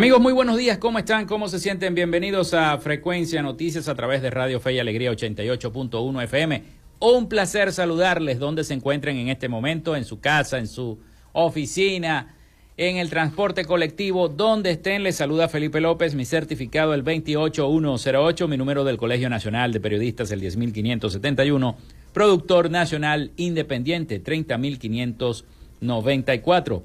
Amigos, muy buenos días. ¿Cómo están? ¿Cómo se sienten? Bienvenidos a Frecuencia Noticias a través de Radio Fe y Alegría 88.1 FM. Un placer saludarles donde se encuentren en este momento, en su casa, en su oficina, en el transporte colectivo, donde estén. Les saluda Felipe López, mi certificado el 28108, mi número del Colegio Nacional de Periodistas el 10571, productor nacional independiente 30594.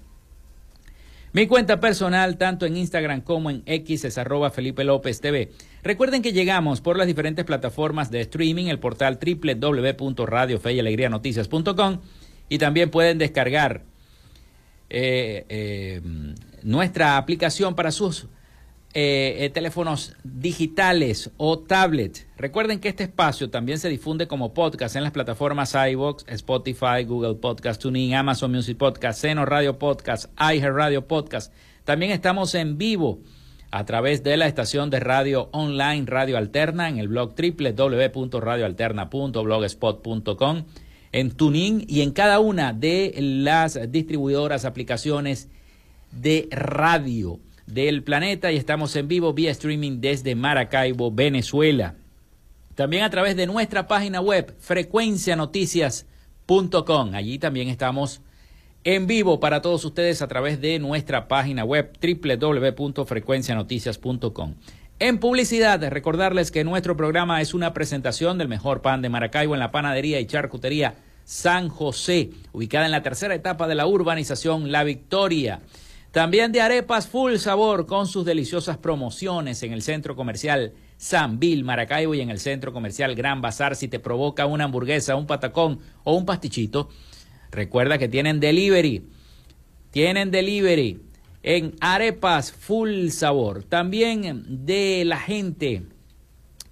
Mi cuenta personal, tanto en Instagram como en X, es arroba Felipe López TV. Recuerden que llegamos por las diferentes plataformas de streaming, el portal www.radiofeyalegrianoticias.com y también pueden descargar eh, eh, nuestra aplicación para sus eh, eh, teléfonos digitales o tablets. Recuerden que este espacio también se difunde como podcast en las plataformas iVoox, Spotify, Google Podcast, TuneIn, Amazon Music Podcast, Seno Radio Podcast, iHeart Radio Podcast. También estamos en vivo a través de la estación de radio online Radio Alterna en el blog www.radioalterna.blogspot.com, en TuneIn y en cada una de las distribuidoras, aplicaciones de radio del planeta y estamos en vivo vía streaming desde Maracaibo, Venezuela. También a través de nuestra página web frecuencianoticias.com. Allí también estamos en vivo para todos ustedes a través de nuestra página web www.frecuencianoticias.com. En publicidad, recordarles que nuestro programa es una presentación del mejor pan de Maracaibo en la panadería y charcutería San José, ubicada en la tercera etapa de la urbanización La Victoria. También de arepas full sabor con sus deliciosas promociones en el centro comercial San Bill, Maracaibo y en el centro comercial Gran Bazar. Si te provoca una hamburguesa, un patacón o un pastichito, recuerda que tienen delivery. Tienen delivery en arepas full sabor. También de la gente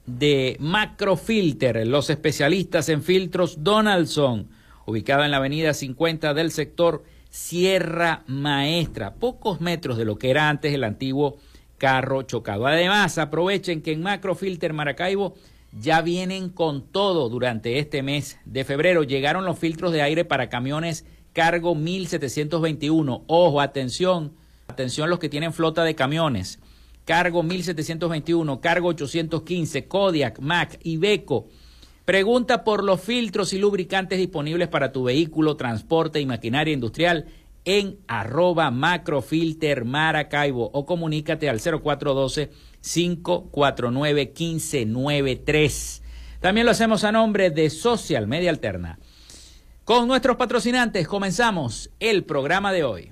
de Macrofilter, los especialistas en filtros Donaldson, ubicada en la avenida 50 del sector Sierra Maestra, pocos metros de lo que era antes el antiguo carro chocado. Además, aprovechen que en Macrofilter Maracaibo ya vienen con todo durante este mes de febrero. Llegaron los filtros de aire para camiones cargo 1721. Ojo, atención, atención los que tienen flota de camiones. Cargo 1721, cargo 815, Kodiak, Mac, Ibeco Pregunta por los filtros y lubricantes disponibles para tu vehículo, transporte y maquinaria industrial en arroba macrofilter o comunícate al 0412-549-1593. También lo hacemos a nombre de Social Media Alterna. Con nuestros patrocinantes comenzamos el programa de hoy.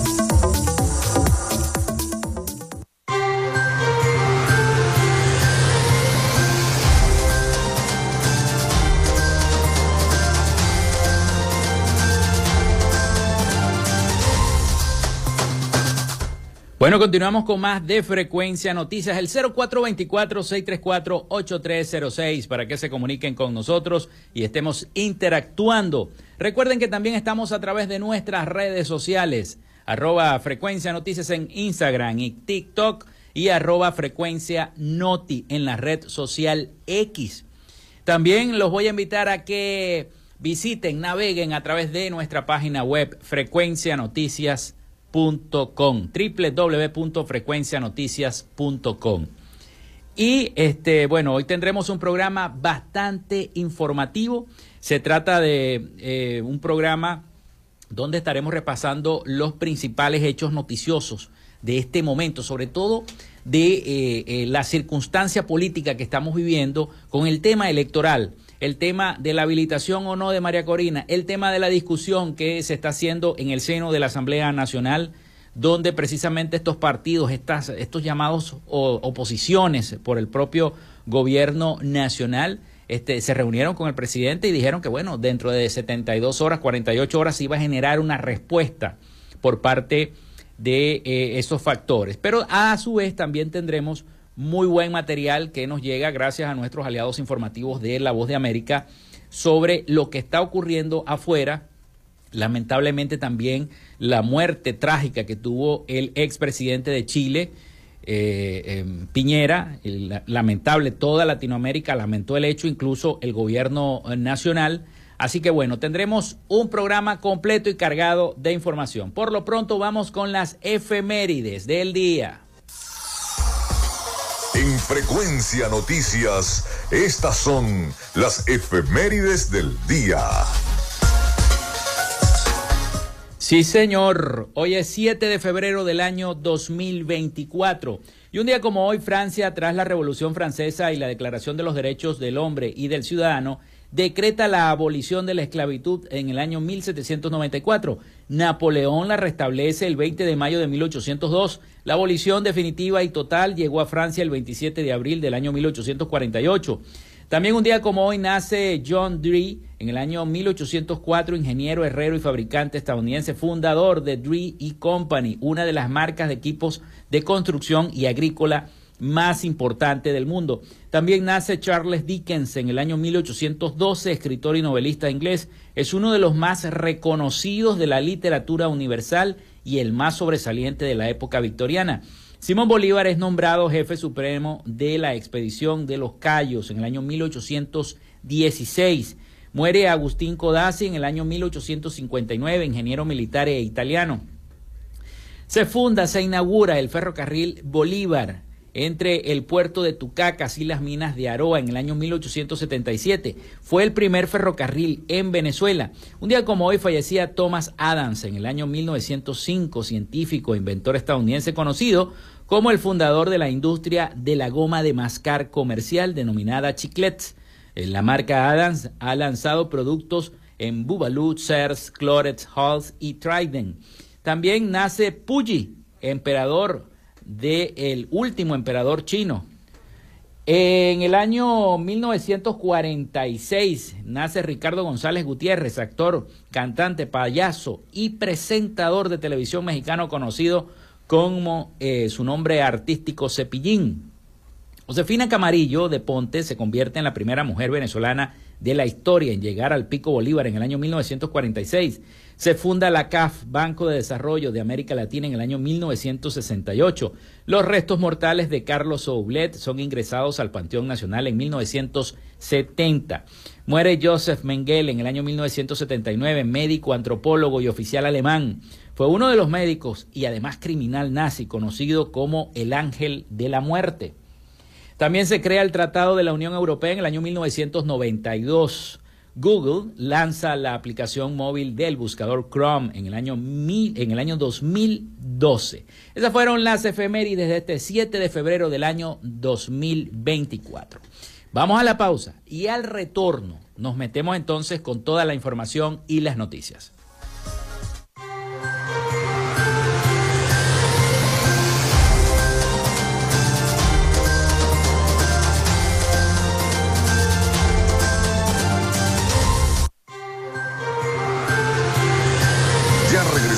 Bueno, continuamos con más de Frecuencia Noticias, el 0424-634-8306 para que se comuniquen con nosotros y estemos interactuando. Recuerden que también estamos a través de nuestras redes sociales, arroba Frecuencia Noticias en Instagram y TikTok y arroba Frecuencia Noti en la red social X. También los voy a invitar a que visiten, naveguen a través de nuestra página web Frecuencia Noticias www.frecuencianoticias.com. Y este, bueno, hoy tendremos un programa bastante informativo. Se trata de eh, un programa donde estaremos repasando los principales hechos noticiosos de este momento, sobre todo de eh, eh, la circunstancia política que estamos viviendo con el tema electoral el tema de la habilitación o no de María Corina, el tema de la discusión que se está haciendo en el seno de la Asamblea Nacional, donde precisamente estos partidos, estas, estos llamados oposiciones por el propio gobierno nacional, este, se reunieron con el presidente y dijeron que, bueno, dentro de 72 horas, 48 horas, se iba a generar una respuesta por parte de eh, esos factores. Pero a su vez también tendremos muy buen material que nos llega gracias a nuestros aliados informativos de La Voz de América sobre lo que está ocurriendo afuera. Lamentablemente también la muerte trágica que tuvo el expresidente de Chile, eh, em, Piñera, lamentable, toda Latinoamérica lamentó el hecho, incluso el gobierno nacional. Así que bueno, tendremos un programa completo y cargado de información. Por lo pronto vamos con las efemérides del día. Frecuencia Noticias, estas son las efemérides del día. Sí, señor. Hoy es 7 de febrero del año 2024. Y un día como hoy, Francia, tras la Revolución Francesa y la Declaración de los Derechos del Hombre y del Ciudadano, decreta la abolición de la esclavitud en el año 1794. Napoleón la restablece el 20 de mayo de 1802. La abolición definitiva y total llegó a Francia el 27 de abril del año 1848. También un día como hoy nace John Dee, en el año 1804, ingeniero, herrero y fabricante estadounidense, fundador de Dee y Company, una de las marcas de equipos de construcción y agrícola más importante del mundo. También nace Charles Dickens en el año 1812, escritor y novelista inglés. Es uno de los más reconocidos de la literatura universal y el más sobresaliente de la época victoriana. Simón Bolívar es nombrado jefe supremo de la expedición de los Cayos en el año 1816. Muere Agustín Codazzi en el año 1859, ingeniero militar e italiano. Se funda, se inaugura el ferrocarril Bolívar entre el puerto de Tucacas y las minas de Aroa en el año 1877. Fue el primer ferrocarril en Venezuela. Un día como hoy fallecía Thomas Adams en el año 1905, científico e inventor estadounidense conocido como el fundador de la industria de la goma de mascar comercial denominada Chiclets. Eh, la marca Adams ha lanzado productos en Bubalu, Sears, Clorets, Halls y Trident. También nace Puyi, emperador del último emperador chino. En el año 1946 nace Ricardo González Gutiérrez, actor, cantante, payaso y presentador de televisión mexicano conocido como eh, su nombre artístico Cepillín. Josefina Camarillo de Ponte se convierte en la primera mujer venezolana de la historia en llegar al Pico Bolívar en el año 1946. Se funda la CAF, Banco de Desarrollo de América Latina, en el año 1968. Los restos mortales de Carlos Soublet son ingresados al Panteón Nacional en 1970. Muere Joseph Mengele en el año 1979, médico, antropólogo y oficial alemán. Fue uno de los médicos y además criminal nazi conocido como el Ángel de la Muerte. También se crea el Tratado de la Unión Europea en el año 1992. Google lanza la aplicación móvil del buscador Chrome en el año, en el año 2012. Esas fueron las efemérides de este 7 de febrero del año 2024. Vamos a la pausa y al retorno nos metemos entonces con toda la información y las noticias.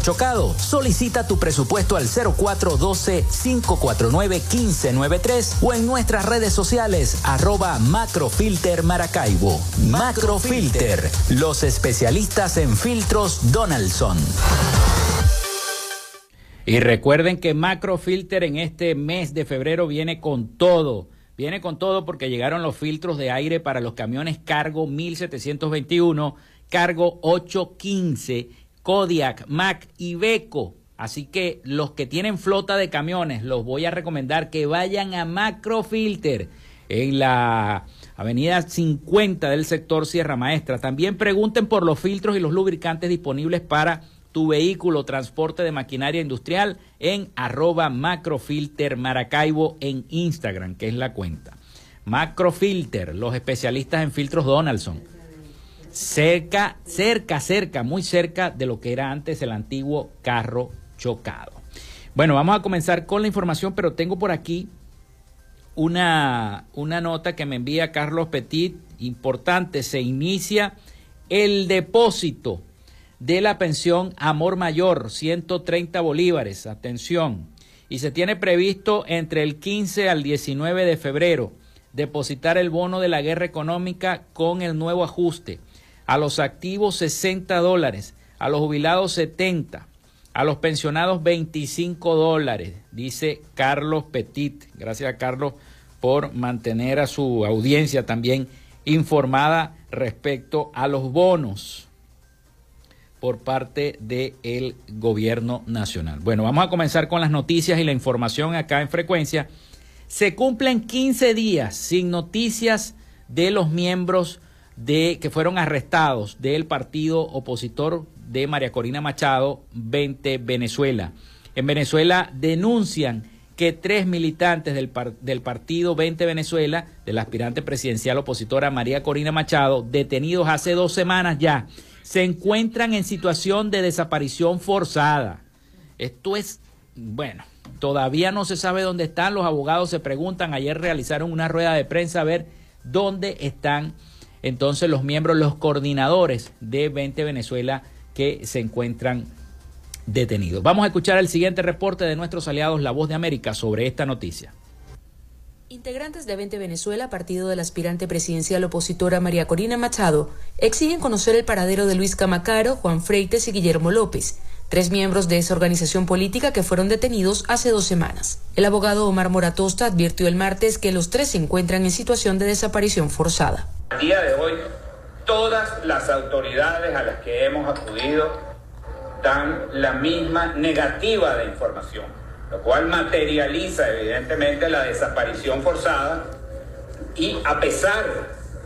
chocado. Solicita tu presupuesto al 0412-549-1593 o en nuestras redes sociales arroba Macrofilter Maracaibo. Macrofilter, los especialistas en filtros Donaldson. Y recuerden que Macrofilter en este mes de febrero viene con todo. Viene con todo porque llegaron los filtros de aire para los camiones Cargo 1721, Cargo 815 Kodiak, Mac y Beco. Así que los que tienen flota de camiones, los voy a recomendar que vayan a Macrofilter en la avenida 50 del sector Sierra Maestra. También pregunten por los filtros y los lubricantes disponibles para tu vehículo, transporte de maquinaria industrial en arroba macrofilter Maracaibo en Instagram, que es la cuenta. Macrofilter, los especialistas en filtros Donaldson. Cerca, cerca, cerca, muy cerca de lo que era antes el antiguo carro chocado. Bueno, vamos a comenzar con la información, pero tengo por aquí una, una nota que me envía Carlos Petit, importante, se inicia el depósito de la pensión Amor Mayor, 130 bolívares, atención, y se tiene previsto entre el 15 al 19 de febrero depositar el bono de la guerra económica con el nuevo ajuste, a los activos 60 dólares, a los jubilados 70, a los pensionados 25 dólares, dice Carlos Petit. Gracias a Carlos por mantener a su audiencia también informada respecto a los bonos por parte del gobierno nacional. Bueno, vamos a comenzar con las noticias y la información acá en frecuencia. Se cumplen 15 días sin noticias de los miembros de que fueron arrestados del partido opositor de María Corina Machado, 20 Venezuela. En Venezuela denuncian que tres militantes del, del partido 20 Venezuela, del aspirante presidencial opositora María Corina Machado, detenidos hace dos semanas ya, se encuentran en situación de desaparición forzada. Esto es, bueno, todavía no se sabe dónde están, los abogados se preguntan, ayer realizaron una rueda de prensa a ver dónde están entonces los miembros, los coordinadores de 20 Venezuela que se encuentran detenidos. Vamos a escuchar el siguiente reporte de nuestros aliados La Voz de América sobre esta noticia. Integrantes de 20 Venezuela, partido del aspirante presidencial opositora María Corina Machado, exigen conocer el paradero de Luis Camacaro, Juan Freites y Guillermo López, tres miembros de esa organización política que fueron detenidos hace dos semanas. El abogado Omar Moratosta advirtió el martes que los tres se encuentran en situación de desaparición forzada. A día de hoy, todas las autoridades a las que hemos acudido dan la misma negativa de información, lo cual materializa evidentemente la desaparición forzada y a pesar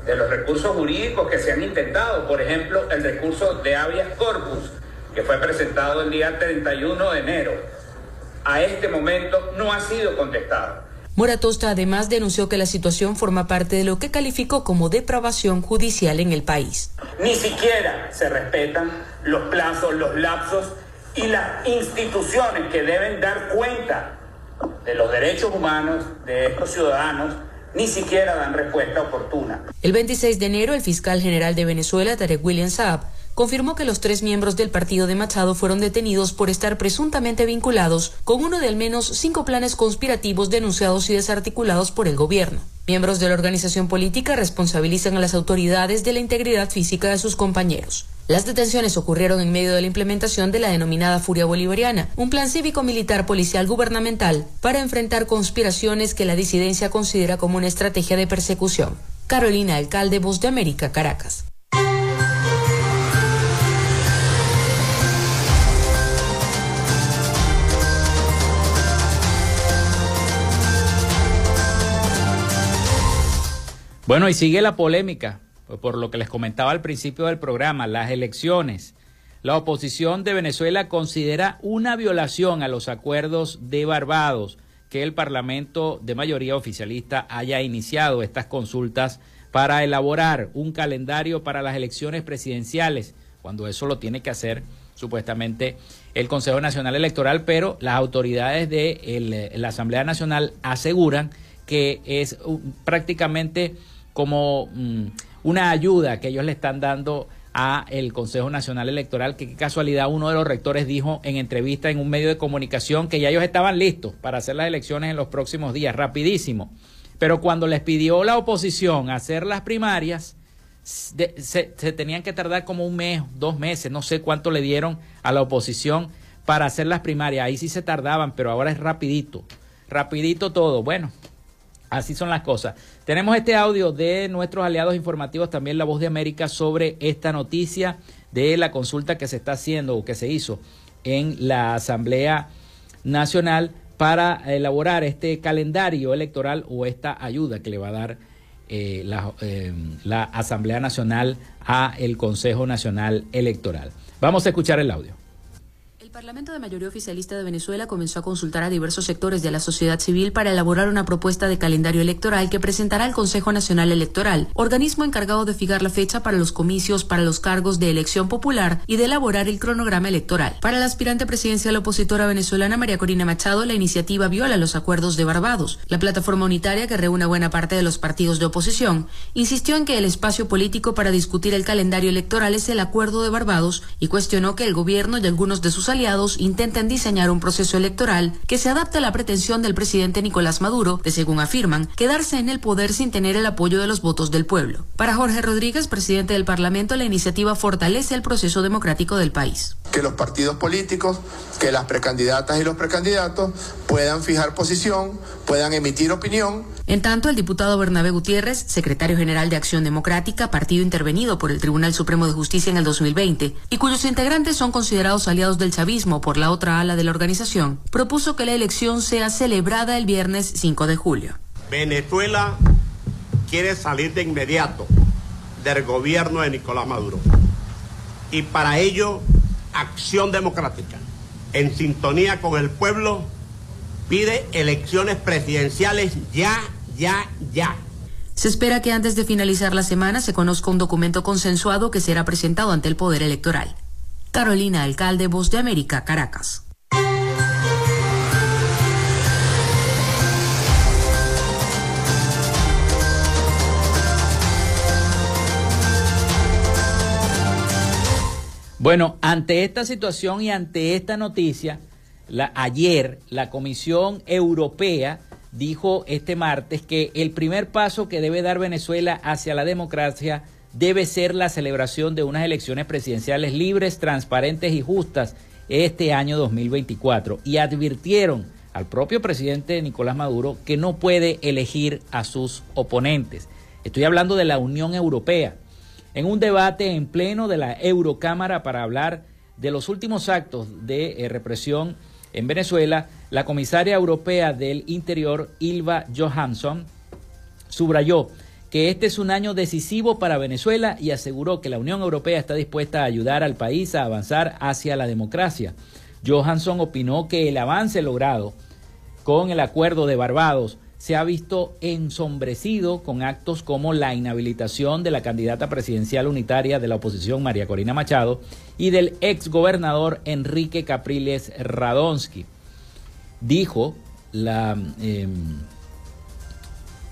de los recursos jurídicos que se han intentado, por ejemplo, el recurso de habeas corpus, que fue presentado el día 31 de enero, a este momento no ha sido contestado. Moratosta además denunció que la situación forma parte de lo que calificó como depravación judicial en el país. Ni siquiera se respetan los plazos, los lapsos y las instituciones que deben dar cuenta de los derechos humanos de estos ciudadanos ni siquiera dan respuesta oportuna. El 26 de enero, el fiscal general de Venezuela, Tarek William Saab, confirmó que los tres miembros del partido de Machado fueron detenidos por estar presuntamente vinculados con uno de al menos cinco planes conspirativos denunciados y desarticulados por el gobierno. Miembros de la organización política responsabilizan a las autoridades de la integridad física de sus compañeros. Las detenciones ocurrieron en medio de la implementación de la denominada Furia Bolivariana, un plan cívico-militar policial gubernamental para enfrentar conspiraciones que la disidencia considera como una estrategia de persecución. Carolina Alcalde, Voz de América, Caracas. Bueno, y sigue la polémica, por lo que les comentaba al principio del programa, las elecciones. La oposición de Venezuela considera una violación a los acuerdos de Barbados que el Parlamento de mayoría oficialista haya iniciado estas consultas para elaborar un calendario para las elecciones presidenciales, cuando eso lo tiene que hacer supuestamente el Consejo Nacional Electoral, pero las autoridades de la Asamblea Nacional aseguran que es prácticamente como mm, una ayuda que ellos le están dando a el Consejo Nacional Electoral, que qué casualidad uno de los rectores dijo en entrevista en un medio de comunicación que ya ellos estaban listos para hacer las elecciones en los próximos días, rapidísimo. Pero cuando les pidió la oposición hacer las primarias, se, se, tenían que tardar como un mes, dos meses, no sé cuánto le dieron a la oposición para hacer las primarias. Ahí sí se tardaban, pero ahora es rapidito, rapidito todo. Bueno, Así son las cosas. Tenemos este audio de nuestros aliados informativos, también La Voz de América, sobre esta noticia de la consulta que se está haciendo o que se hizo en la Asamblea Nacional para elaborar este calendario electoral o esta ayuda que le va a dar eh, la, eh, la Asamblea Nacional a el Consejo Nacional Electoral. Vamos a escuchar el audio El Parlamento de mayoría oficialista de Venezuela comenzó a consultar a diversos sectores de la sociedad civil para elaborar una propuesta de calendario electoral que presentará al Consejo Nacional Electoral, organismo encargado de fijar la fecha para los comicios para los cargos de elección popular y de elaborar el cronograma electoral. Para la aspirante presidencial opositora venezolana María Corina Machado, la iniciativa viola los acuerdos de Barbados. La plataforma unitaria, que reúne buena parte de los partidos de oposición, insistió en que el espacio político para discutir el calendario electoral es el acuerdo de Barbados y cuestionó que el gobierno y algunos de sus aliados aliados intenten diseñar un proceso electoral que se adapte a la pretensión del presidente Nicolás Maduro de, según afirman, quedarse en el poder sin tener el apoyo de los votos del pueblo. Para Jorge Rodríguez, presidente del Parlamento, la iniciativa fortalece el proceso democrático del país. Que los partidos políticos, que las precandidatas y los precandidatos puedan fijar posición, puedan emitir opinión en tanto, el diputado Bernabé Gutiérrez, secretario general de Acción Democrática, partido intervenido por el Tribunal Supremo de Justicia en el 2020, y cuyos integrantes son considerados aliados del chavismo por la otra ala de la organización, propuso que la elección sea celebrada el viernes 5 de julio. Venezuela quiere salir de inmediato del gobierno de Nicolás Maduro. Y para ello, Acción Democrática, en sintonía con el pueblo, pide elecciones presidenciales ya ya, ya. Se espera que antes de finalizar la semana se conozca un documento consensuado que será presentado ante el Poder Electoral. Carolina Alcalde, Voz de América, Caracas. Bueno, ante esta situación y ante esta noticia, ayer la Comisión Europea dijo este martes que el primer paso que debe dar Venezuela hacia la democracia debe ser la celebración de unas elecciones presidenciales libres, transparentes y justas este año 2024 y advirtieron al propio presidente Nicolás Maduro que no puede elegir a sus oponentes. Estoy hablando de la Unión Europea. En un debate en pleno de la Eurocámara para hablar de los últimos actos de eh, represión en Venezuela, la comisaria europea del Interior, Ilva Johansson, subrayó que este es un año decisivo para Venezuela y aseguró que la Unión Europea está dispuesta a ayudar al país a avanzar hacia la democracia. Johansson opinó que el avance logrado con el acuerdo de Barbados se ha visto ensombrecido con actos como la inhabilitación de la candidata presidencial unitaria de la oposición María Corina Machado y del ex gobernador Enrique Capriles Radonsky. Dijo la, em,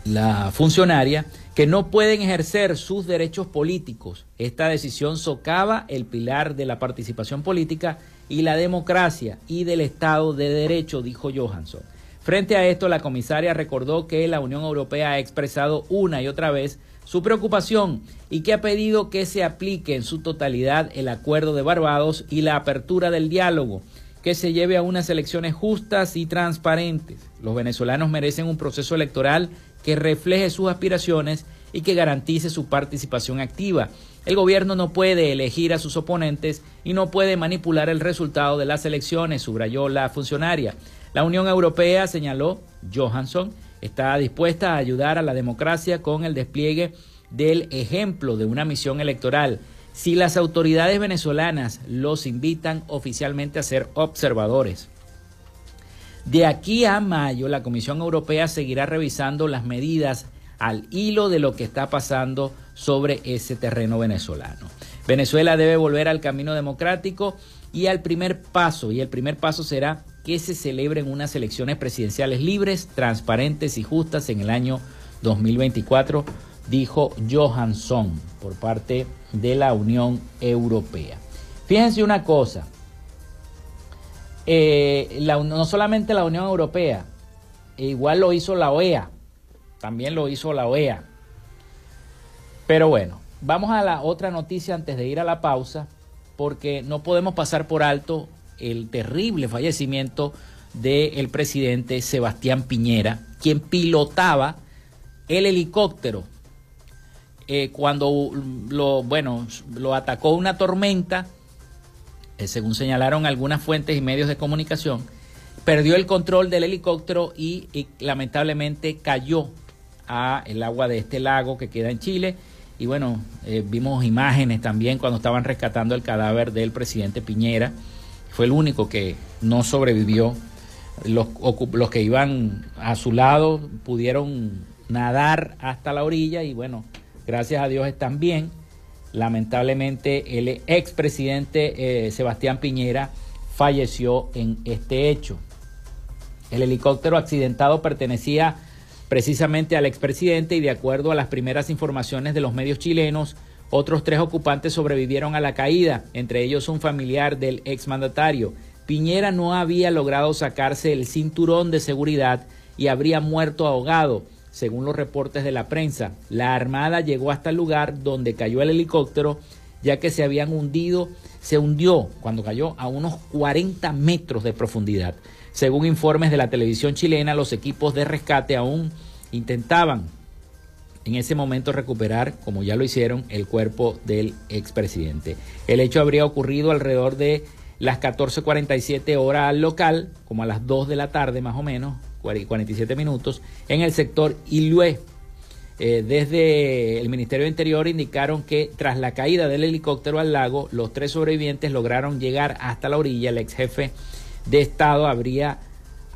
la funcionaria que no pueden ejercer sus derechos políticos. Esta decisión socava el pilar de la participación política y la democracia y del Estado de Derecho, dijo Johansson. Frente a esto, la comisaria recordó que la Unión Europea ha expresado una y otra vez su preocupación y que ha pedido que se aplique en su totalidad el acuerdo de Barbados y la apertura del diálogo, que se lleve a unas elecciones justas y transparentes. Los venezolanos merecen un proceso electoral que refleje sus aspiraciones y que garantice su participación activa. El gobierno no puede elegir a sus oponentes y no puede manipular el resultado de las elecciones, subrayó la funcionaria. La Unión Europea, señaló Johansson, está dispuesta a ayudar a la democracia con el despliegue del ejemplo de una misión electoral. Si las autoridades venezolanas los invitan oficialmente a ser observadores. De aquí a mayo, la Comisión Europea seguirá revisando las medidas al hilo de lo que está pasando sobre ese terreno venezolano. Venezuela debe volver al camino democrático y al primer paso, y el primer paso será que se celebren unas elecciones presidenciales libres, transparentes y justas en el año 2024, dijo Johansson por parte de la Unión Europea. Fíjense una cosa, eh, no solamente la Unión Europea, igual lo hizo la OEA, también lo hizo la OEA. Pero bueno, vamos a la otra noticia antes de ir a la pausa, porque no podemos pasar por alto el terrible fallecimiento del presidente Sebastián Piñera, quien pilotaba el helicóptero eh, cuando lo, bueno, lo atacó una tormenta, eh, según señalaron algunas fuentes y medios de comunicación, perdió el control del helicóptero y, lamentablemente cayó a el agua de este lago que queda en Chile. Y bueno, eh, vimos imágenes también cuando estaban rescatando el cadáver del presidente Piñera fue el único que no sobrevivió. Los, que iban a su lado pudieron nadar hasta la orilla y bueno, gracias a Dios están bien. Lamentablemente el expresidente eh, Sebastián Piñera falleció en este hecho. El helicóptero accidentado pertenecía precisamente al expresidente y de acuerdo a las primeras informaciones de los medios chilenos, otros tres ocupantes sobrevivieron a la caída, entre ellos un familiar del exmandatario. Piñera no había logrado sacarse el cinturón de seguridad y habría muerto ahogado, según los reportes de la prensa. La Armada llegó hasta el lugar donde cayó el helicóptero, ya que se habían hundido, se hundió cuando cayó a unos 40 metros de profundidad. Según informes de la televisión chilena, los equipos de rescate aún intentaban en ese momento recuperar, como ya lo hicieron, el cuerpo del expresidente. El hecho habría ocurrido alrededor de las 14:47 horas al local, como a las 2 de la tarde más o menos, 47 minutos, en el sector Ilué. Eh, desde el Ministerio de Interior indicaron que tras la caída del helicóptero al lago, los tres sobrevivientes lograron llegar hasta la orilla. El ex jefe de Estado habría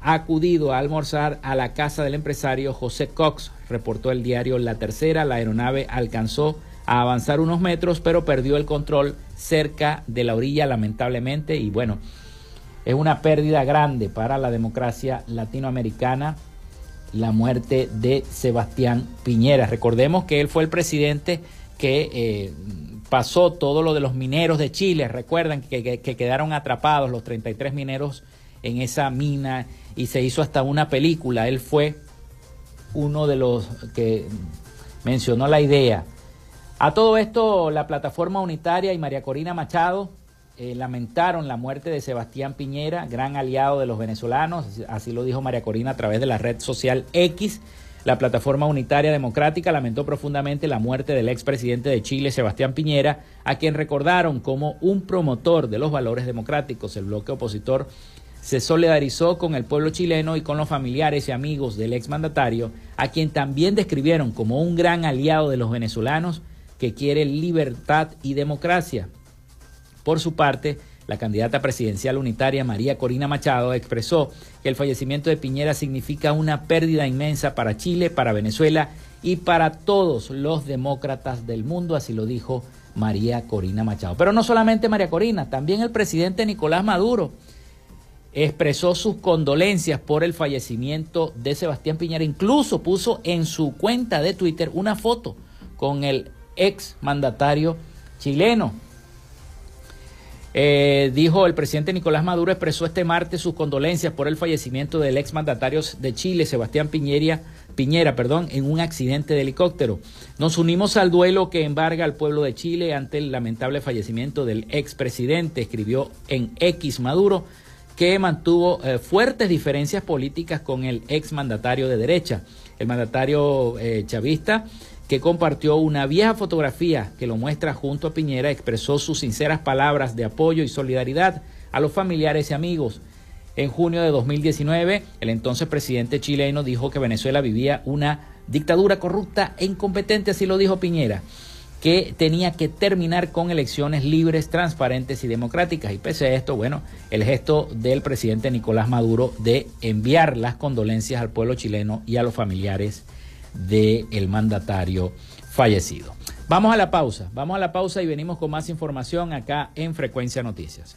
acudido a almorzar a la casa del empresario José Cox, reportó el diario La Tercera. La aeronave alcanzó a avanzar unos metros, pero perdió el control cerca de la orilla, lamentablemente. Y bueno, es una pérdida grande para la democracia latinoamericana la muerte de Sebastián Piñera. Recordemos que él fue el presidente que eh, pasó todo lo de los mineros de Chile. Recuerdan que, quedaron atrapados los 33 mineros en esa mina y se hizo hasta una película. Él fue uno de los que mencionó la idea. A todo esto, la plataforma unitaria y María Corina Machado eh, lamentaron la muerte de Sebastián Piñera, gran aliado de los venezolanos, así lo dijo María Corina a través de la red social X. La plataforma unitaria democrática lamentó profundamente la muerte del expresidente de Chile, Sebastián Piñera, a quien recordaron como un promotor de los valores democráticos. El bloque opositor se solidarizó con el pueblo chileno y con los familiares y amigos del exmandatario, a quien también describieron como un gran aliado de los venezolanos que quiere libertad y democracia. Por su parte, la candidata presidencial unitaria María Corina Machado expresó que el fallecimiento de Piñera significa una pérdida inmensa para Chile, para Venezuela y para todos los demócratas del mundo, así lo dijo María Corina Machado. Pero no solamente María Corina, también el presidente Nicolás Maduro expresó sus condolencias por el fallecimiento de Sebastián Piñera, incluso puso en su cuenta de Twitter una foto con el ex mandatario chileno. Eh, dijo el presidente Nicolás Maduro expresó este martes sus condolencias por el fallecimiento del ex mandatario de Chile, Sebastián Piñera, Piñera, perdón, en un accidente de helicóptero. Nos unimos al duelo que embarga al pueblo de Chile ante el lamentable fallecimiento del expresidente, escribió en X Maduro, que mantuvo eh, fuertes diferencias políticas con el ex mandatario de derecha. El mandatario eh, chavista que compartió una vieja fotografía que lo muestra junto a Piñera, expresó sus sinceras palabras de apoyo y solidaridad a los familiares y amigos. En junio de 2019, el entonces presidente chileno dijo que Venezuela vivía una dictadura corrupta e incompetente, así lo dijo Piñera, que tenía que terminar con elecciones libres, transparentes y democráticas. Y pese a esto, bueno, el gesto del presidente Nicolás Maduro de enviar las condolencias al pueblo chileno y a los familiares del mandatario fallecido. Vamos a la pausa, vamos a la pausa y venimos con más información acá en Frecuencia Noticias.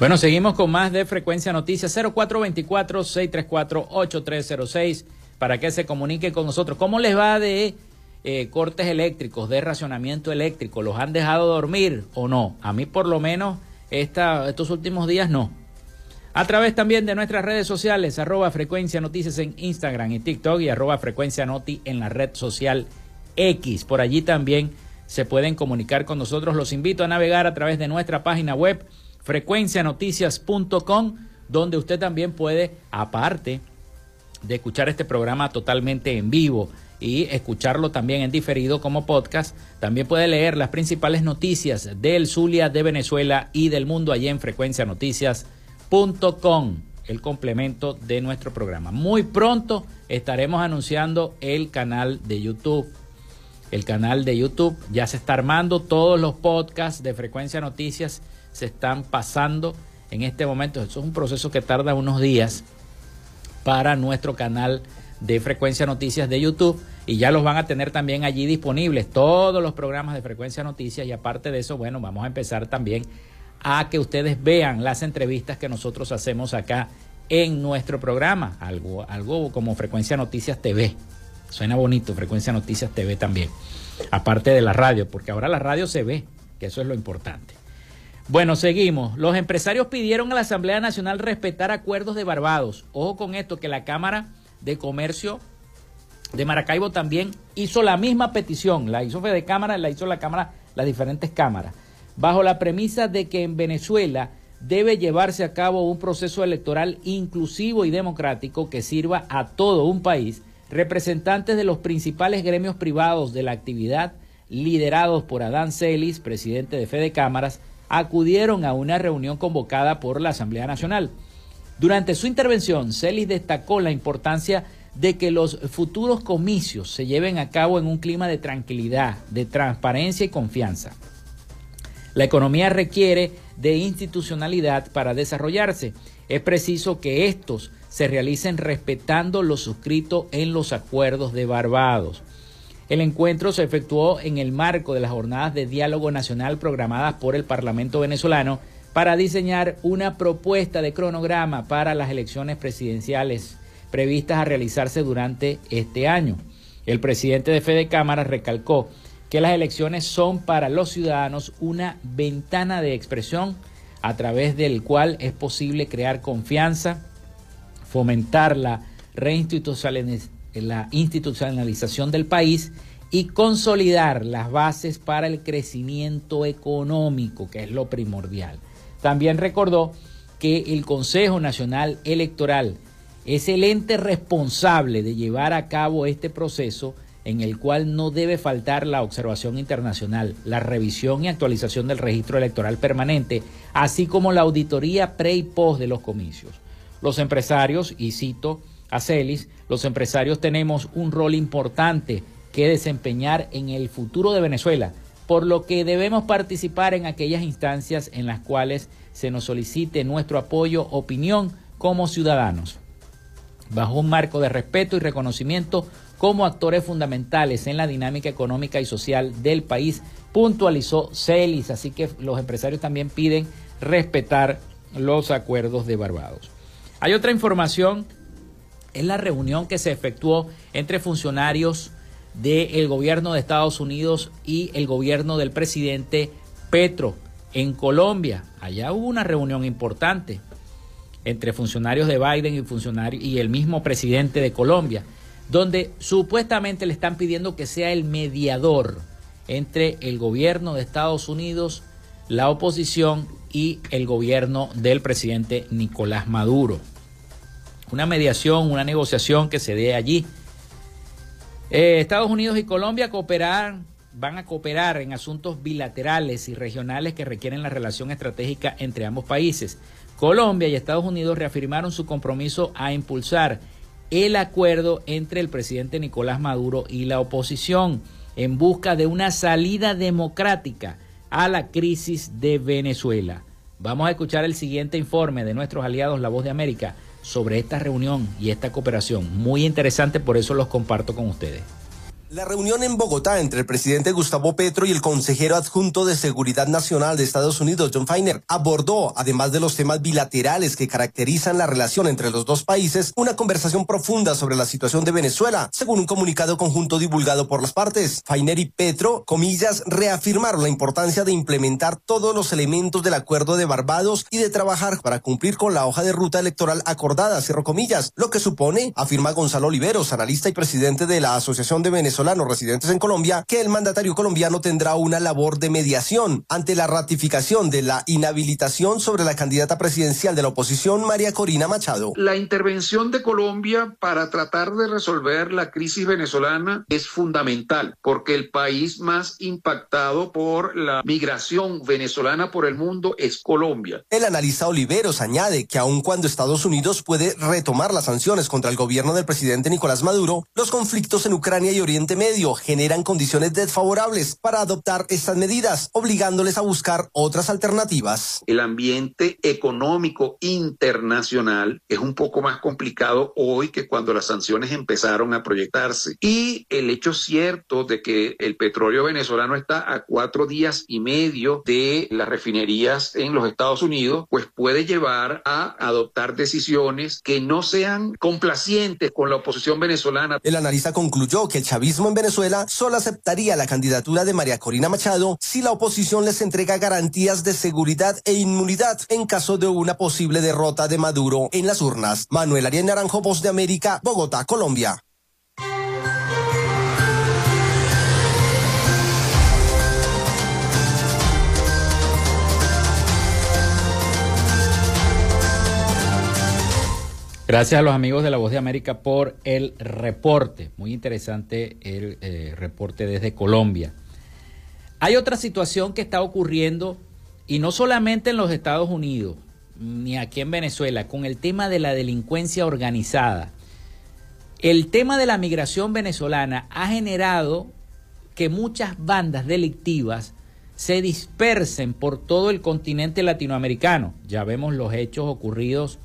Bueno, seguimos con más de Frecuencia Noticias 0424-634-8306 para que se comunique con nosotros. ¿Cómo les va de eh, cortes eléctricos, de racionamiento eléctrico? ¿Los han dejado dormir o no? A mí por lo menos estos últimos días no. A través también de nuestras redes sociales, arroba Frecuencia Noticias en Instagram y TikTok y arroba Frecuencia Noti en la red social X. Por allí también se pueden comunicar con nosotros. Los invito a navegar a través de nuestra página web frecuencianoticias.com, donde usted también puede, aparte de escuchar este programa totalmente en vivo y escucharlo también en diferido como podcast, también puede leer las principales noticias del Zulia, de Venezuela y del mundo allí en frecuencianoticias.com, el complemento de nuestro programa. Muy pronto estaremos anunciando el canal de YouTube. El canal de YouTube ya se está armando todos los podcasts de Frecuencia Noticias se están pasando en este momento. Eso es un proceso que tarda unos días para nuestro canal de Frecuencia Noticias de YouTube y ya los van a tener también allí disponibles todos los programas de Frecuencia Noticias y aparte de eso, bueno, vamos a empezar también a que ustedes vean las entrevistas que nosotros hacemos acá en nuestro programa, algo, algo como Frecuencia Noticias TV. Suena bonito, Frecuencia Noticias TV también, aparte de la radio, porque ahora la radio se ve, que eso es lo importante. Bueno, seguimos. Los empresarios pidieron a la Asamblea Nacional respetar acuerdos de Barbados. Ojo con esto, que la Cámara de Comercio de Maracaibo también hizo la misma petición. La hizo Fede Cámara, la hizo la Cámara, las diferentes cámaras. Bajo la premisa de que en Venezuela debe llevarse a cabo un proceso electoral inclusivo y democrático que sirva a todo un país, representantes de los principales gremios privados de la actividad, liderados por Adán Celis, presidente de Fede Cámaras, acudieron a una reunión convocada por la Asamblea Nacional. Durante su intervención, Celis destacó la importancia de que los futuros comicios se lleven a cabo en un clima de tranquilidad, de transparencia y confianza. La economía requiere de institucionalidad para desarrollarse. Es preciso que estos se realicen respetando lo suscrito en los acuerdos de Barbados. El encuentro se efectuó en el marco de las jornadas de diálogo nacional programadas por el Parlamento venezolano para diseñar una propuesta de cronograma para las elecciones presidenciales previstas a realizarse durante este año. El presidente de Fede Cámara recalcó que las elecciones son para los ciudadanos una ventana de expresión a través del cual es posible crear confianza, fomentar la reinstitucionalización del país y consolidar las bases para el crecimiento económico, que es lo primordial. También recordó que el Consejo Nacional Electoral es el ente responsable de llevar a cabo este proceso en el cual no debe faltar la observación internacional, la revisión y actualización del registro electoral permanente, así como la auditoría pre y post de los comicios. Los empresarios, y cito a Celis, los empresarios tenemos un rol importante que desempeñar en el futuro de Venezuela, por lo que debemos participar en aquellas instancias en las cuales se nos solicite nuestro apoyo, opinión como ciudadanos, bajo un marco de respeto y reconocimiento como actores fundamentales en la dinámica económica y social del país, puntualizó Celis, así que los empresarios también piden respetar los acuerdos de Barbados. Hay otra información, es la reunión que se efectuó entre funcionarios del gobierno de Estados Unidos y el gobierno del presidente Petro en Colombia. Allá hubo una reunión importante entre funcionarios de Biden y, y el mismo presidente de Colombia, donde supuestamente le están pidiendo que sea el mediador entre el gobierno de Estados Unidos, la oposición y el gobierno del presidente Nicolás Maduro. Una mediación, una negociación que se dé allí eh, Estados Unidos y Colombia van a cooperar en asuntos bilaterales y regionales que requieren la relación estratégica entre ambos países. Colombia y Estados Unidos reafirmaron su compromiso a impulsar el acuerdo entre el presidente Nicolás Maduro y la oposición en busca de una salida democrática a la crisis de Venezuela. Vamos a escuchar el siguiente informe de nuestros aliados La Voz de América sobre esta reunión y esta cooperación. Muy interesante, por eso los comparto con ustedes. La reunión en Bogotá entre el presidente Gustavo Petro y el consejero adjunto de Seguridad Nacional de Estados Unidos, John Feiner, abordó, además de los temas bilaterales que caracterizan la relación entre los dos países, una conversación profunda sobre la situación de Venezuela, según un comunicado conjunto divulgado por las partes. Feiner y Petro, comillas, reafirmaron la importancia de implementar todos los elementos del acuerdo de Barbados y de trabajar para cumplir con la hoja de ruta electoral acordada, cierro comillas, lo que supone, afirma Gonzalo Oliveros, analista y presidente de la Asociación de Venezuela, venezolanos residentes en Colombia que el mandatario colombiano tendrá una labor de mediación ante la ratificación de la inhabilitación sobre la candidata presidencial de la oposición, María Corina Machado. La intervención de Colombia para tratar de resolver la crisis venezolana es fundamental porque el país más impactado por la migración venezolana por el mundo es Colombia. El analista Oliveros añade que aun cuando Estados Unidos puede retomar las sanciones contra el gobierno del presidente Nicolás Maduro, los conflictos en Ucrania y Oriente Medio generan condiciones desfavorables para adoptar estas medidas, obligándoles a buscar otras alternativas. El ambiente económico internacional es un poco más complicado hoy que cuando las sanciones empezaron a proyectarse. Y el hecho cierto de que el petróleo venezolano está a cuatro días y medio de las refinerías en los Estados Unidos, pues puede llevar a adoptar decisiones que no sean complacientes con la oposición venezolana. El analista concluyó que el chavismo en Venezuela solo aceptaría la candidatura de María Corina Machado si la oposición les entrega garantías de seguridad e inmunidad en caso de una posible derrota de Maduro en las urnas. Manuel Arias Naranjo, Voz de América, Bogotá, Colombia. Gracias a los amigos de La Voz de América por el reporte. Muy interesante el eh, reporte desde Colombia. Hay otra situación que está ocurriendo, y no solamente en los Estados Unidos, ni aquí en Venezuela, con el tema de la delincuencia organizada. El tema de la migración venezolana ha generado que muchas bandas delictivas se dispersen por todo el continente latinoamericano. Ya vemos los hechos ocurridos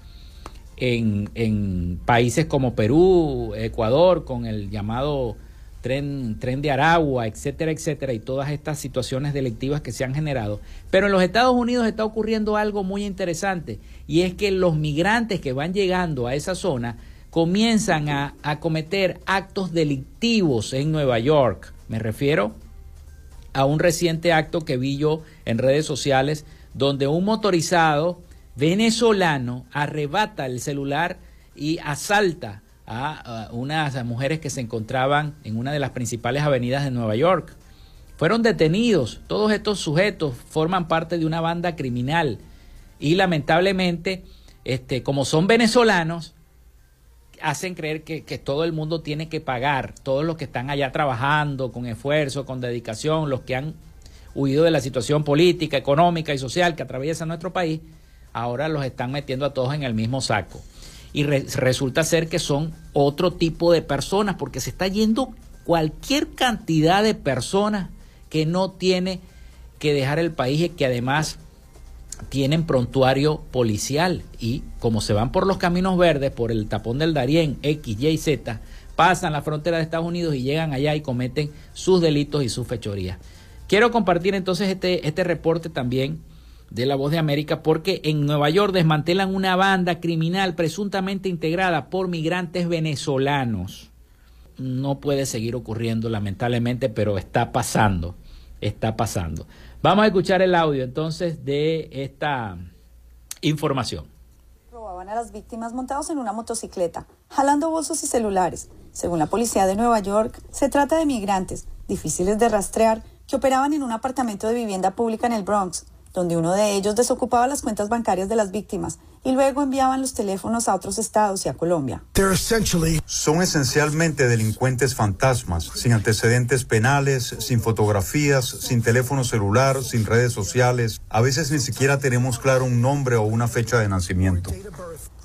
en, países como Perú, Ecuador, con el llamado tren, tren de Aragua, etcétera, etcétera, y todas estas situaciones delictivas que se han generado. Pero en los Estados Unidos está ocurriendo algo muy interesante, y es que los migrantes que van llegando a esa zona comienzan a, a cometer actos delictivos en Nueva York. Me refiero a un reciente acto que vi yo en redes sociales donde un motorizado venezolano arrebata el celular y asalta a, unas mujeres que se encontraban en una de las principales avenidas de Nueva York. Fueron detenidos. Todos estos sujetos forman parte de una banda criminal y lamentablemente, este, como son venezolanos, hacen creer que, que, todo el mundo tiene que pagar, todos los que están allá trabajando con esfuerzo, con dedicación, los que han huido de la situación política, económica y social que atraviesa nuestro país, ahora los están metiendo a todos en el mismo saco. Y resulta ser que son otro tipo de personas, porque se está yendo cualquier cantidad de personas que no tiene que dejar el país y que además tienen prontuario policial y como se van por los caminos verdes, por el tapón del Darién, X, Y, Z, pasan la frontera de Estados Unidos y llegan allá y cometen sus delitos y sus fechorías. Quiero compartir entonces este, este reporte también de La Voz de América porque en Nueva York desmantelan una banda criminal presuntamente integrada por migrantes venezolanos. No puede seguir ocurriendo lamentablemente, pero está pasando, está pasando. Vamos a escuchar el audio entonces de esta información. Robaban a las víctimas montados en una motocicleta, jalando bolsos y celulares. Según la policía de Nueva York, se trata de migrantes, difíciles de rastrear, que operaban en un apartamento de vivienda pública en el Bronx, donde uno de ellos desocupaba las cuentas bancarias de las víctimas y luego enviaban los teléfonos a otros estados y a Colombia. Son esencialmente delincuentes fantasmas, sin antecedentes penales, sin fotografías, sin teléfono celular, sin redes sociales. A veces ni siquiera tenemos claro un nombre o una fecha de nacimiento.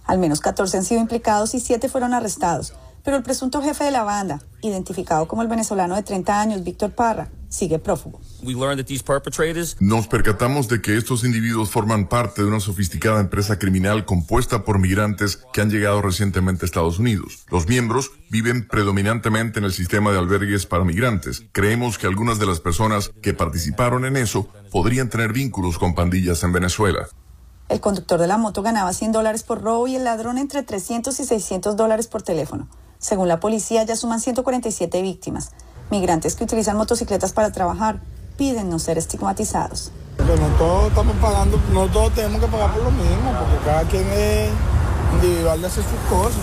Al menos 14 han sido implicados y 7 fueron arrestados, pero el presunto jefe de la banda, identificado como el venezolano de 30 años, Víctor Parra, sigue prófugo. Nos percatamos de que estos individuos forman parte de una sofisticada empresa criminal compuesta por migrantes que han llegado recientemente a Estados Unidos. Los miembros viven predominantemente en el sistema de albergues para migrantes. Creemos que algunas de las personas que participaron en eso podrían tener vínculos con pandillas en Venezuela. El conductor de la moto ganaba 100 dólares por robo y el ladrón entre 300 y 600 dólares por teléfono. Según la policía, ya suman 147 víctimas. Migrantes que utilizan motocicletas para trabajar piden no ser estigmatizados. Pero no todos estamos pagando, no todos tenemos que pagar por lo mismo, porque cada quien es individual de hacer sus cosas.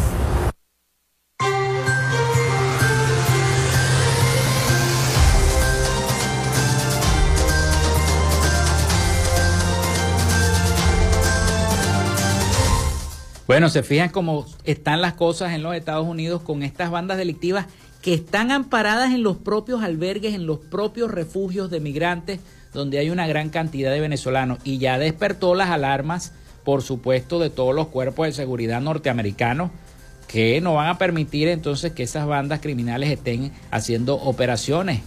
Bueno, se fijan cómo están las cosas en los Estados Unidos con estas bandas delictivas que están amparadas en los propios albergues, en los propios refugios de migrantes, donde hay una gran cantidad de venezolanos. Y ya despertó las alarmas, por supuesto, de todos los cuerpos de seguridad norteamericanos, que no van a permitir entonces que esas bandas criminales estén haciendo operaciones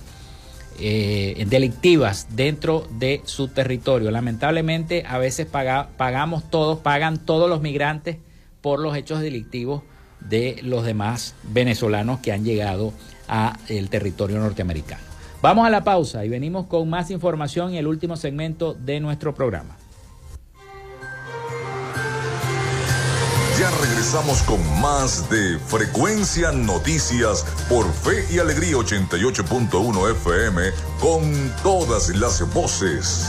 eh, delictivas dentro de su territorio. Lamentablemente, a veces pagamos todos, pagan todos los migrantes por los hechos delictivos de los demás venezolanos que han llegado a el territorio norteamericano. Vamos a la pausa y venimos con más información en el último segmento de nuestro programa. Ya regresamos con más de Frecuencia Noticias por Fe y Alegría 88.1 FM con todas las voces.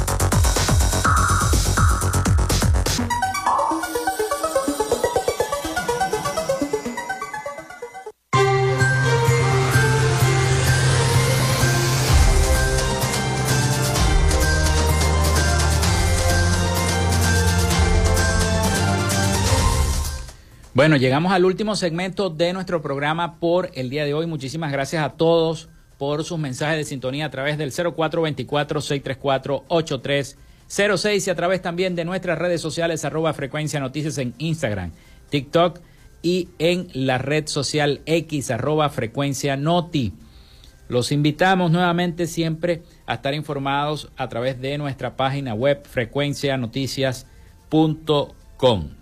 Bueno, llegamos al último segmento de nuestro programa por el día de hoy. Muchísimas gracias a todos por sus mensajes de sintonía a través del 0424-634-8306 y a través también de nuestras redes sociales arroba frecuencia noticias en Instagram, TikTok y en la red social X arroba frecuencia noti. Los invitamos nuevamente siempre a estar informados a través de nuestra página web frecuencianoticias.com.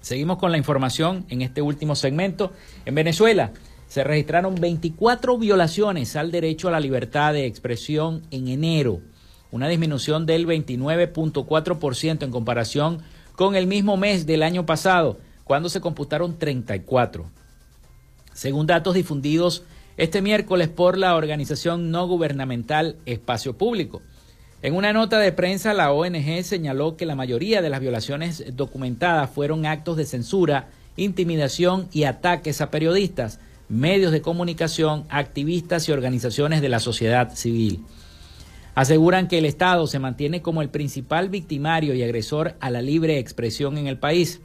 Seguimos con la información en este último segmento. En Venezuela se registraron 24 violaciones al derecho a la libertad de expresión en enero, una disminución del 29.4% en comparación con el mismo mes del año pasado, cuando se computaron 34. Según datos difundidos este miércoles por la organización no gubernamental Espacio Público. En una nota de prensa, la ONG señaló que la mayoría de las violaciones documentadas fueron actos de censura, intimidación y ataques a periodistas, medios de comunicación, activistas y organizaciones de la sociedad civil. Aseguran que el Estado se mantiene como el principal victimario y agresor a la libre expresión en el país,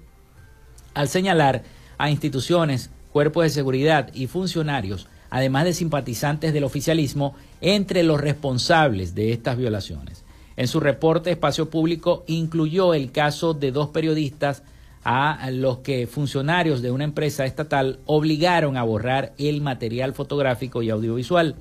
al señalar a instituciones, cuerpos de seguridad y funcionarios además de simpatizantes del oficialismo, entre los responsables de estas violaciones. En su reporte, Espacio Público incluyó el caso de dos periodistas a los que funcionarios de una empresa estatal obligaron a borrar el material fotográfico y audiovisual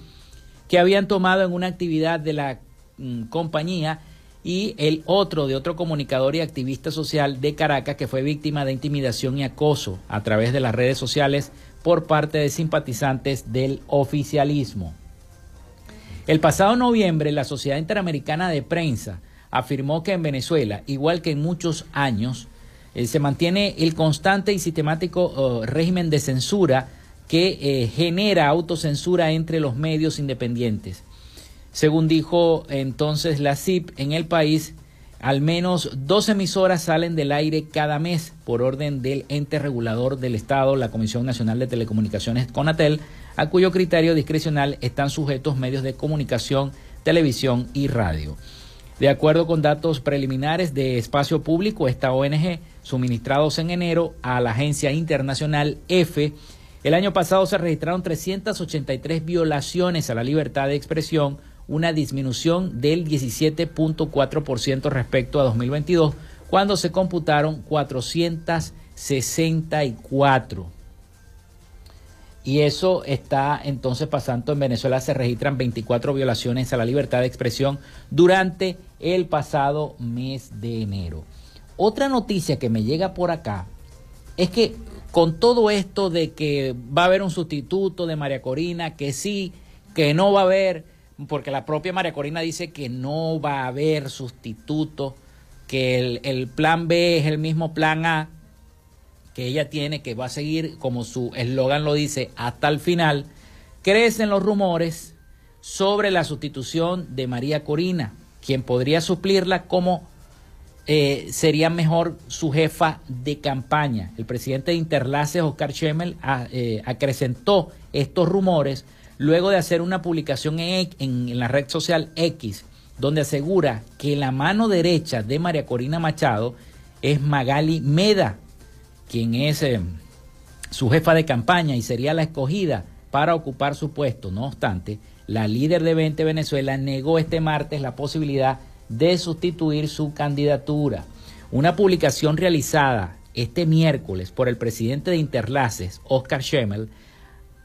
que habían tomado en una actividad de la mm, compañía y el otro de otro comunicador y activista social de Caracas que fue víctima de intimidación y acoso a través de las redes sociales por parte de simpatizantes del oficialismo. El pasado noviembre, la Sociedad Interamericana de Prensa afirmó que en Venezuela, igual que en muchos años, eh, se mantiene el constante y sistemático oh, régimen de censura que eh, genera autocensura entre los medios independientes. Según dijo entonces la CIP en el país, al menos dos emisoras salen del aire cada mes por orden del ente regulador del Estado, la Comisión Nacional de Telecomunicaciones CONATEL, a cuyo criterio discrecional están sujetos medios de comunicación, televisión y radio. De acuerdo con datos preliminares de Espacio Público, esta ONG, suministrados en enero a la agencia internacional EFE, el año pasado se registraron 383 violaciones a la libertad de expresión, una disminución del 17.4% respecto a 2022, cuando se computaron 464. Y eso está entonces pasando en Venezuela. Se registran 24 violaciones a la libertad de expresión durante el pasado mes de enero. Otra noticia que me llega por acá es que con todo esto de que va a haber un sustituto de María Corina, que sí, que no va a haber, porque la propia María Corina dice que no va a haber sustituto, que el, plan B es el mismo plan A que ella tiene, que va a seguir, como su eslogan lo dice, hasta el final, crecen los rumores sobre la sustitución de María Corina, quien podría suplirla como eh, sería mejor su jefa de campaña. El presidente de Interlaces, Oscar Schemmel, eh, acrecentó estos rumores luego de hacer una publicación en, la red social X, donde asegura que la mano derecha de María Corina Machado es Magali Meda, quien es eh, su jefa de campaña y sería la escogida para ocupar su puesto. No obstante, la líder de 20 Venezuela negó este martes la posibilidad de sustituir su candidatura. Una publicación realizada este miércoles por el presidente de Interlaces, Oscar Schemmel,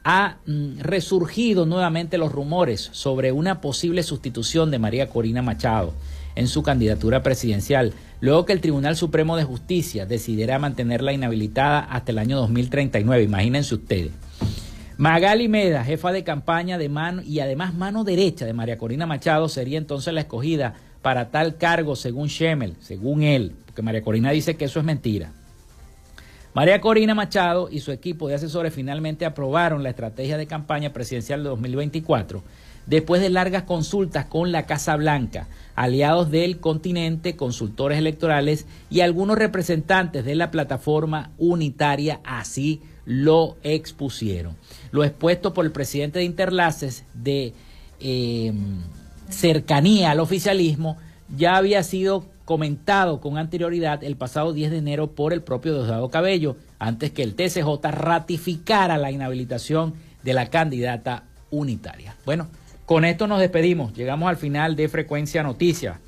ha mm, resurgido nuevamente los rumores sobre una posible sustitución de María Corina Machado. en su candidatura presidencial, luego que el Tribunal Supremo de Justicia decidiera mantenerla inhabilitada hasta el año 2039. Imagínense ustedes. Magali Meda, jefa de campaña de mano y además mano derecha de María Corina Machado, sería entonces la escogida para tal cargo según Schemmel, según él, porque María Corina dice que eso es mentira. María Corina Machado y su equipo de asesores finalmente aprobaron la estrategia de campaña presidencial de 2024 después de largas consultas con la Casa Blanca, aliados del continente, consultores electorales y algunos representantes de la plataforma unitaria así lo expusieron. Lo expuesto por el presidente de Interlaces de eh, cercanía al oficialismo ya había sido comentado con anterioridad el pasado 10 de enero por el propio Diosdado Cabello, antes que el TCJ ratificara la inhabilitación de la candidata unitaria. Bueno, con esto nos despedimos. Llegamos al final de Frecuencia Noticias.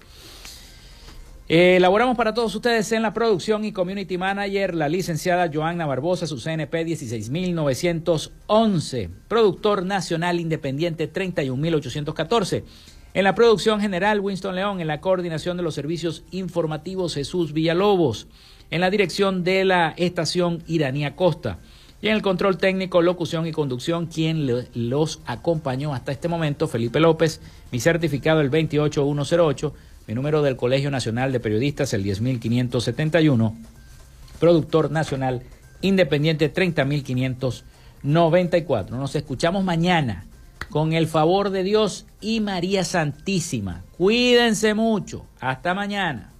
Eh, elaboramos para todos ustedes en la producción y community manager la licenciada Joanna Barbosa, su CNP 16911, productor nacional independiente 31814. En la producción general Winston León, en la coordinación de los servicios informativos Jesús Villalobos, en la dirección de la estación Iranía Costa. Y en el control técnico, locución y conducción, quien los acompañó hasta este momento, Felipe López, mi certificado el 28108 mi número del Colegio Nacional de Periodistas, el 10571. Productor nacional independiente, 30594. Nos escuchamos mañana con el favor de Dios y María Santísima. Cuídense mucho. Hasta mañana.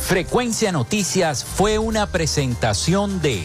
Frecuencia Noticias fue una presentación de...